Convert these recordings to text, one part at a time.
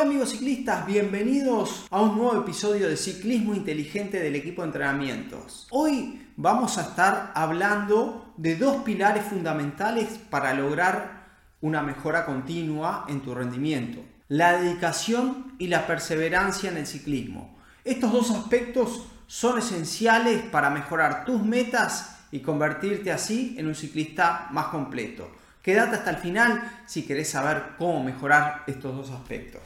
Hola amigos ciclistas, bienvenidos a un nuevo episodio de Ciclismo Inteligente del equipo de entrenamientos. Hoy vamos a estar hablando de dos pilares fundamentales para lograr una mejora continua en tu rendimiento. La dedicación y la perseverancia en el ciclismo. Estos dos aspectos son esenciales para mejorar tus metas y convertirte así en un ciclista más completo. Quédate hasta el final si querés saber cómo mejorar estos dos aspectos.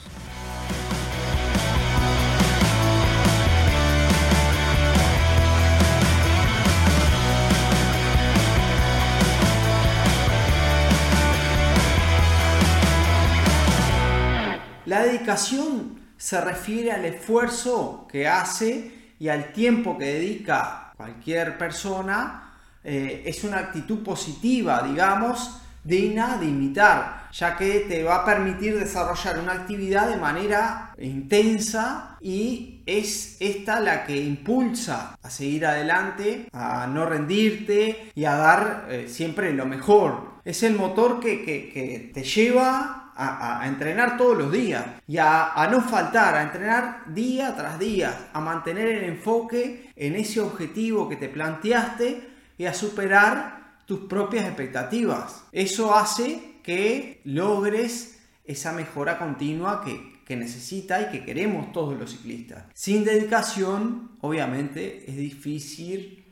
La dedicación se refiere al esfuerzo que hace y al tiempo que dedica cualquier persona. Eh, es una actitud positiva, digamos, digna de imitar, ya que te va a permitir desarrollar una actividad de manera intensa y es esta la que impulsa a seguir adelante, a no rendirte y a dar eh, siempre lo mejor. Es el motor que, te lleva a, entrenar todos los días y a, no faltar, a entrenar día tras día, a mantener el enfoque en ese objetivo que te planteaste y a superar tus propias expectativas. Eso hace que logres esa mejora continua que, que necesita y que queremos todos los ciclistas. Sin dedicación, obviamente, es difícil,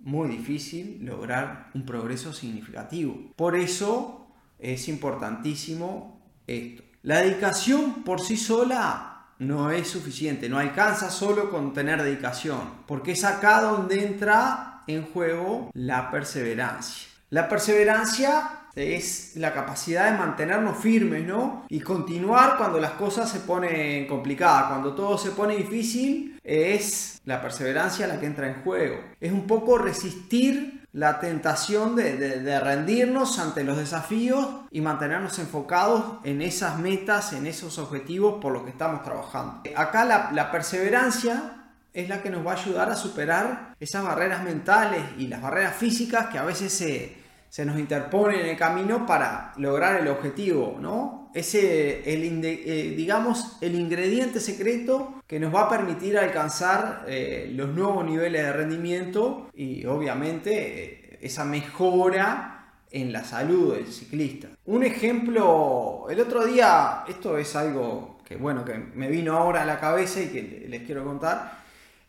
muy difícil, lograr un progreso significativo. Por eso es importantísimo esto. La dedicación por sí sola no es suficiente, no alcanza solo con tener dedicación, porque es acá donde entra en juego la perseverancia. La perseverancia es la capacidad de mantenernos firmes, ¿no? Y continuar cuando las cosas se ponen complicadas, cuando todo se pone difícil, es la perseverancia la que entra en juego. Es un poco resistir la tentación de, rendirnos ante los desafíos y mantenernos enfocados en esas metas, en esos objetivos por los que estamos trabajando. Acá la, perseverancia es la que nos va a ayudar a superar esas barreras mentales y las barreras físicas que a veces se, nos interponen en el camino para lograr el objetivo, ¿no? Ese, el, eh, digamos, el ingrediente secreto que nos va a permitir alcanzar eh, los nuevos niveles de rendimiento y obviamente eh, esa mejora en la salud del ciclista. Un ejemplo, el otro día, esto es algo que bueno, que me vino ahora a la cabeza y que les quiero contar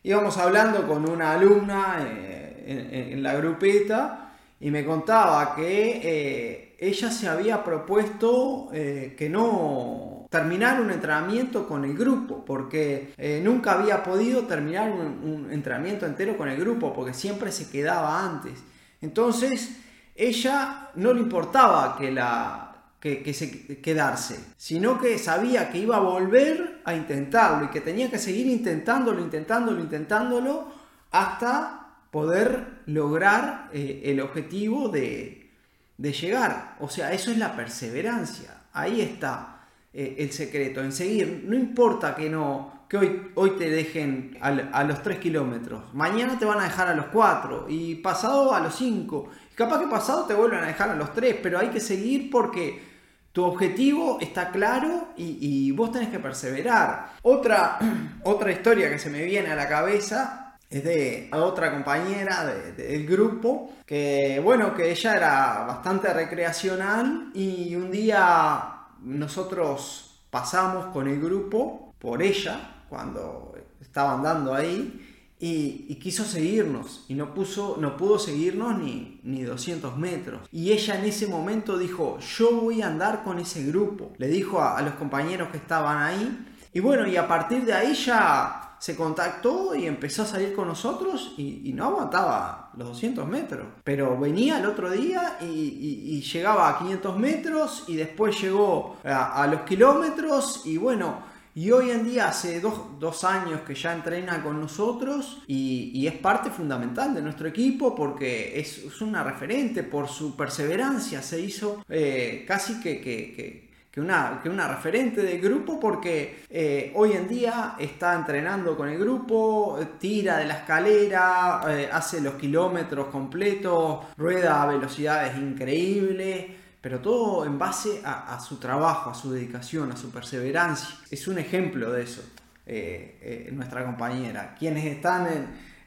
íbamos hablando con una alumna eh, en, la grupeta y me contaba que eh, ella se había propuesto eh, que no terminar un entrenamiento con el grupo, porque nunca había podido terminar un, un entrenamiento entero con el grupo, porque siempre se quedaba antes. Entonces, ella no le importaba que la, que, se, quedarse, sino que sabía que iba a volver a intentarlo y que tenía que seguir intentándolo, intentándolo, intentándolo hasta poder lograr eh, el objetivo de, llegar. O sea, eso es la perseverancia. Ahí está eh, el secreto, en seguir. No importa que no que hoy, hoy te dejen a, los 3 kilómetros, mañana te van a dejar a los 4 y pasado a los 5. Capaz que pasado te vuelven a dejar a los 3, pero hay que seguir porque tu objetivo está claro y, vos tenés que perseverar. Otra, otra historia que se me viene a la cabeza es de otra compañera del grupo que, bueno, que ella era bastante recreacional y un día nosotros pasamos con el grupo por ella cuando estaba andando ahí y, quiso seguirnos y no, puso, no pudo seguirnos ni, ni 200 metros. Y ella en ese momento dijo, yo voy a andar con ese grupo. Le dijo a, los compañeros que estaban ahí. Y bueno, y a partir de ahí ya se contactó y empezó a salir con nosotros y, no aguantaba los 200 metros. Pero venía el otro día y, llegaba a 500 metros y después llegó a, a los kilómetros y bueno, y hoy en día hace dos, años que ya entrena con nosotros y, es parte fundamental de nuestro equipo porque es, una referente por su perseverancia. Se hizo eh, casi que, una, que, una, referente del grupo porque eh, hoy en día está entrenando con el grupo, tira de la escalera, eh, hace los kilómetros completos, rueda a velocidades increíbles pero todo en base a, su trabajo, a su dedicación, a su perseverancia. Es un ejemplo de eso, eh, eh, nuestra compañera. Quienes están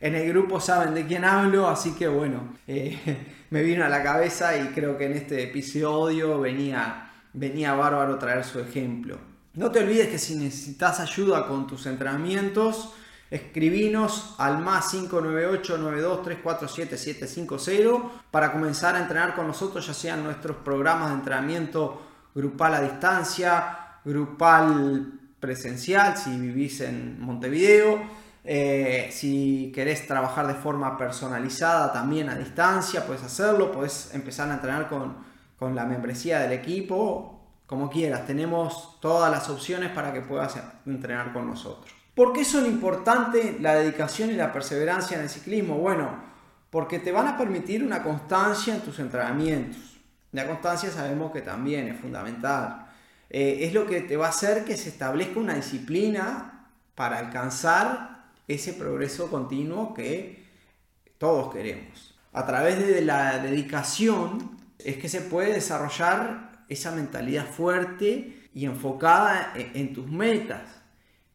en, el grupo saben de quién hablo, así que bueno, eh, me vino a la cabeza y creo que en este episodio venía, venía bárbaro traer su ejemplo. No te olvides que si necesitas ayuda con tus entrenamientos, escribinos al más 598-92-347-750 para comenzar a entrenar con nosotros, ya sean nuestros programas de entrenamiento grupal a distancia, grupal presencial, si vivís en Montevideo, eh, si querés trabajar de forma personalizada también a distancia, puedes hacerlo, puedes empezar a entrenar con, con la membresía del equipo como quieras, tenemos todas las opciones para que puedas entrenar con nosotros. ¿Por qué son importantes la dedicación y la perseverancia en el ciclismo? Bueno, porque te van a permitir una constancia en tus entrenamientos. La constancia sabemos que también es fundamental. Eh, es lo que te va a hacer que se establezca una disciplina para alcanzar ese progreso continuo que todos queremos. A través de la dedicación es que se puede desarrollar esa mentalidad fuerte y enfocada en, tus metas.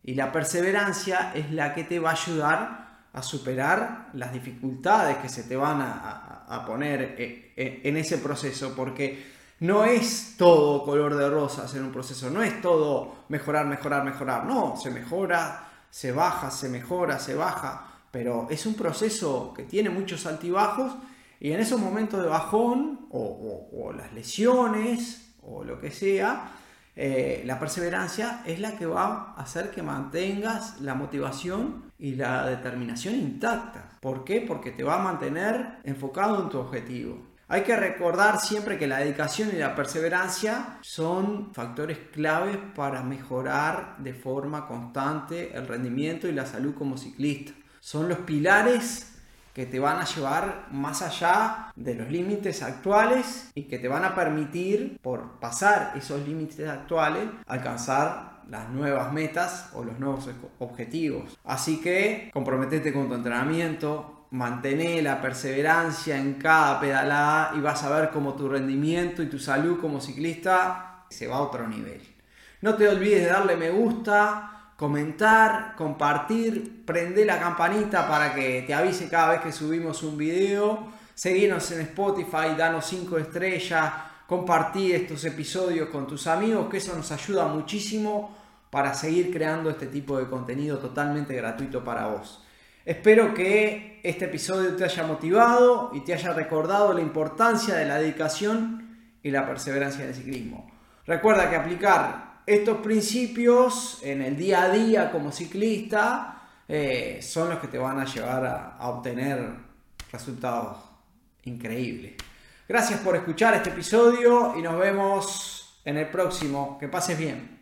Y la perseverancia es la que te va a ayudar a superar las dificultades que se te van a, poner e, e, en, ese proceso, porque no es todo color de rosas en un proceso, no es todo mejorar, mejorar, mejorar, no, se mejora, se baja, se mejora, se baja, pero es un proceso que tiene muchos altibajos y en esos momentos de bajón o, las lesiones o lo que sea, eh, la perseverancia es la que va a hacer que mantengas la motivación y la determinación intacta. ¿Por qué? Porque te va a mantener enfocado en tu objetivo. Hay que recordar siempre que la dedicación y la perseverancia son factores claves para mejorar de forma constante el rendimiento y la salud como ciclista. Son los pilares que te van a llevar más allá de los límites actuales y que te van a permitir, por pasar esos límites actuales, alcanzar las nuevas metas o los nuevos objetivos. Así que comprometete con tu entrenamiento, mantén la perseverancia en cada pedalada y vas a ver cómo tu rendimiento y tu salud como ciclista se va a otro nivel. No te olvides de darle me gusta, comentar, compartir, prende la campanita para que te avise cada vez que subimos un video, seguirnos en Spotify, danos 5 estrellas, compartir estos episodios con tus amigos, que eso nos ayuda muchísimo para seguir creando este tipo de contenido totalmente gratuito para vos. Espero que este episodio te haya motivado y te haya recordado la importancia de la dedicación y la perseverancia en el ciclismo. Recuerda que aplicar estos principios en el día a día como ciclista eh, son los que te van a llevar a obtener resultados increíbles. Gracias por escuchar este episodio y nos vemos en el próximo. Que pases bien.